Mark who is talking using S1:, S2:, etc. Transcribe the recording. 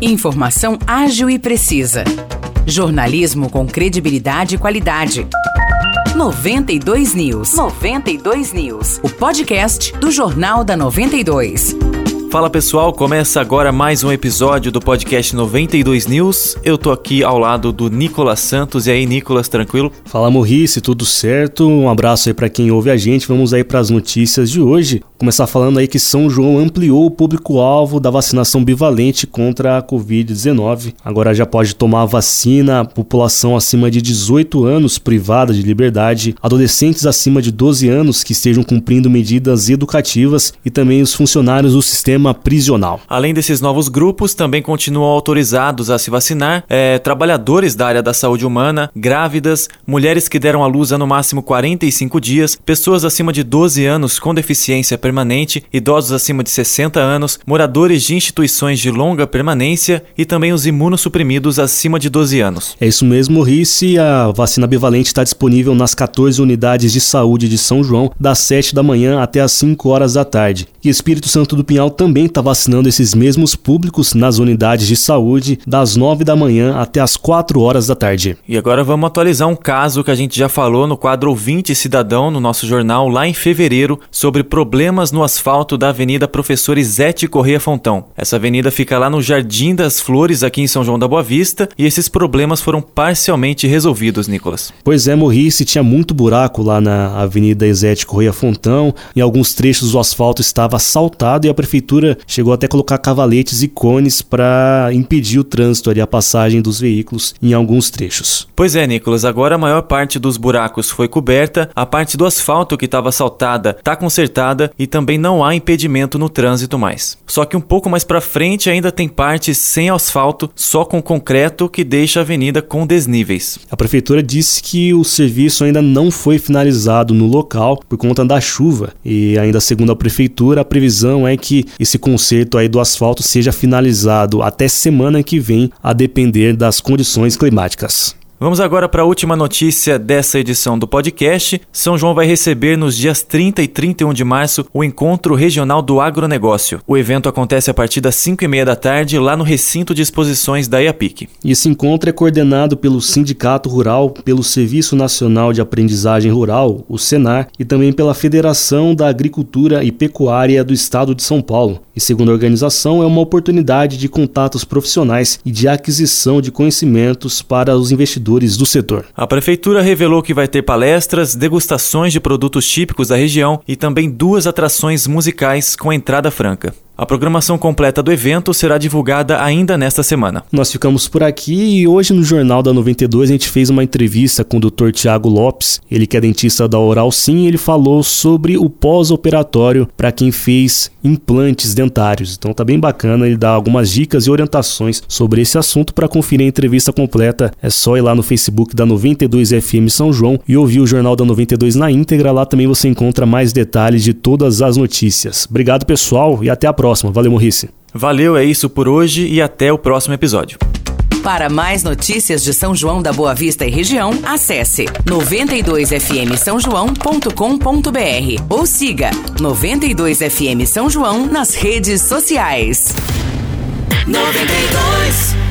S1: Informação ágil e precisa. Jornalismo com credibilidade e qualidade. 92 News. 92 News. O podcast do Jornal da 92.
S2: Fala pessoal, começa agora mais um episódio do podcast 92 News. Eu tô aqui ao lado do Nicolas Santos. E aí, Nicolas, tranquilo?
S3: Fala Morrice, tudo certo? Um abraço aí para quem ouve a gente. Vamos aí para as notícias de hoje. Começar falando aí que São João ampliou o público-alvo da vacinação bivalente contra a Covid-19. Agora já pode tomar a vacina a população acima de 18 anos privada de liberdade, adolescentes acima de 12 anos que estejam cumprindo medidas educativas e também os funcionários do sistema prisional.
S2: Além desses novos grupos, também continuam autorizados a se vacinar é, trabalhadores da área da saúde humana, grávidas, mulheres que deram à luz há no máximo 45 dias, pessoas acima de 12 anos com deficiência permanente, idosos acima de 60 anos, moradores de instituições de longa permanência e também os imunossuprimidos acima de 12 anos.
S3: É isso mesmo, Rice. A vacina bivalente está disponível nas 14 unidades de saúde de São João, das 7 da manhã até as 5 horas da tarde. E Espírito Santo do Pinhal também também está vacinando esses mesmos públicos nas unidades de saúde das 9 da manhã até as 4 horas da tarde.
S2: E agora vamos atualizar um caso que a gente já falou no quadro Ouvinte Cidadão no nosso jornal lá em fevereiro sobre problemas no asfalto da Avenida Professor Isete Correia Fontão. Essa avenida fica lá no Jardim das Flores, aqui em São João da Boa Vista, e esses problemas foram parcialmente resolvidos, Nicolas.
S3: Pois é, Morrice, tinha muito buraco lá na Avenida Isete Correia Fontão, em alguns trechos o asfalto estava assaltado e a prefeitura prefeitura chegou até a colocar cavaletes e cones para impedir o trânsito ali, a passagem dos veículos em alguns trechos.
S2: Pois é, Nicolas, agora a maior parte dos buracos foi coberta, a parte do asfalto que estava assaltada está consertada e também não há impedimento no trânsito mais. Só que um pouco mais para frente ainda tem partes sem asfalto, só com concreto que deixa a avenida com desníveis.
S3: A prefeitura disse que o serviço ainda não foi finalizado no local por conta da chuva e ainda segundo a prefeitura a previsão é que esse conserto aí do asfalto seja finalizado até semana que vem, a depender das condições climáticas.
S2: Vamos agora para a última notícia dessa edição do podcast. São João vai receber nos dias 30 e 31 de março o Encontro Regional do Agronegócio. O evento acontece a partir das 5 e meia da tarde lá no recinto de exposições da IAPIC.
S3: Esse encontro é coordenado pelo Sindicato Rural, pelo Serviço Nacional de Aprendizagem Rural, o SENAR, e também pela Federação da Agricultura e Pecuária do Estado de São Paulo. E segundo a organização, é uma oportunidade de contatos profissionais e de aquisição de conhecimentos para os investidores do setor.
S2: A prefeitura revelou que vai ter palestras, degustações de produtos típicos da região e também duas atrações musicais com entrada franca. A programação completa do evento será divulgada ainda nesta semana.
S3: Nós ficamos por aqui e hoje no Jornal da 92 a gente fez uma entrevista com o Dr. Tiago Lopes, ele que é dentista da Oral Sim, ele falou sobre o pós-operatório para quem fez implantes dentários. Então tá bem bacana, ele dá algumas dicas e orientações sobre esse assunto. Para conferir a entrevista completa, é só ir lá no Facebook da 92 FM São João e ouvir o Jornal da 92 na íntegra. Lá também você encontra mais detalhes de todas as notícias. Obrigado, pessoal, e até a próxima próxima. Valeu, Morrice.
S2: Valeu, é isso por hoje e até o próximo episódio.
S1: Para mais notícias de São João da Boa Vista e região, acesse 92fm São João.com.br ou siga 92fm São João nas redes sociais. 92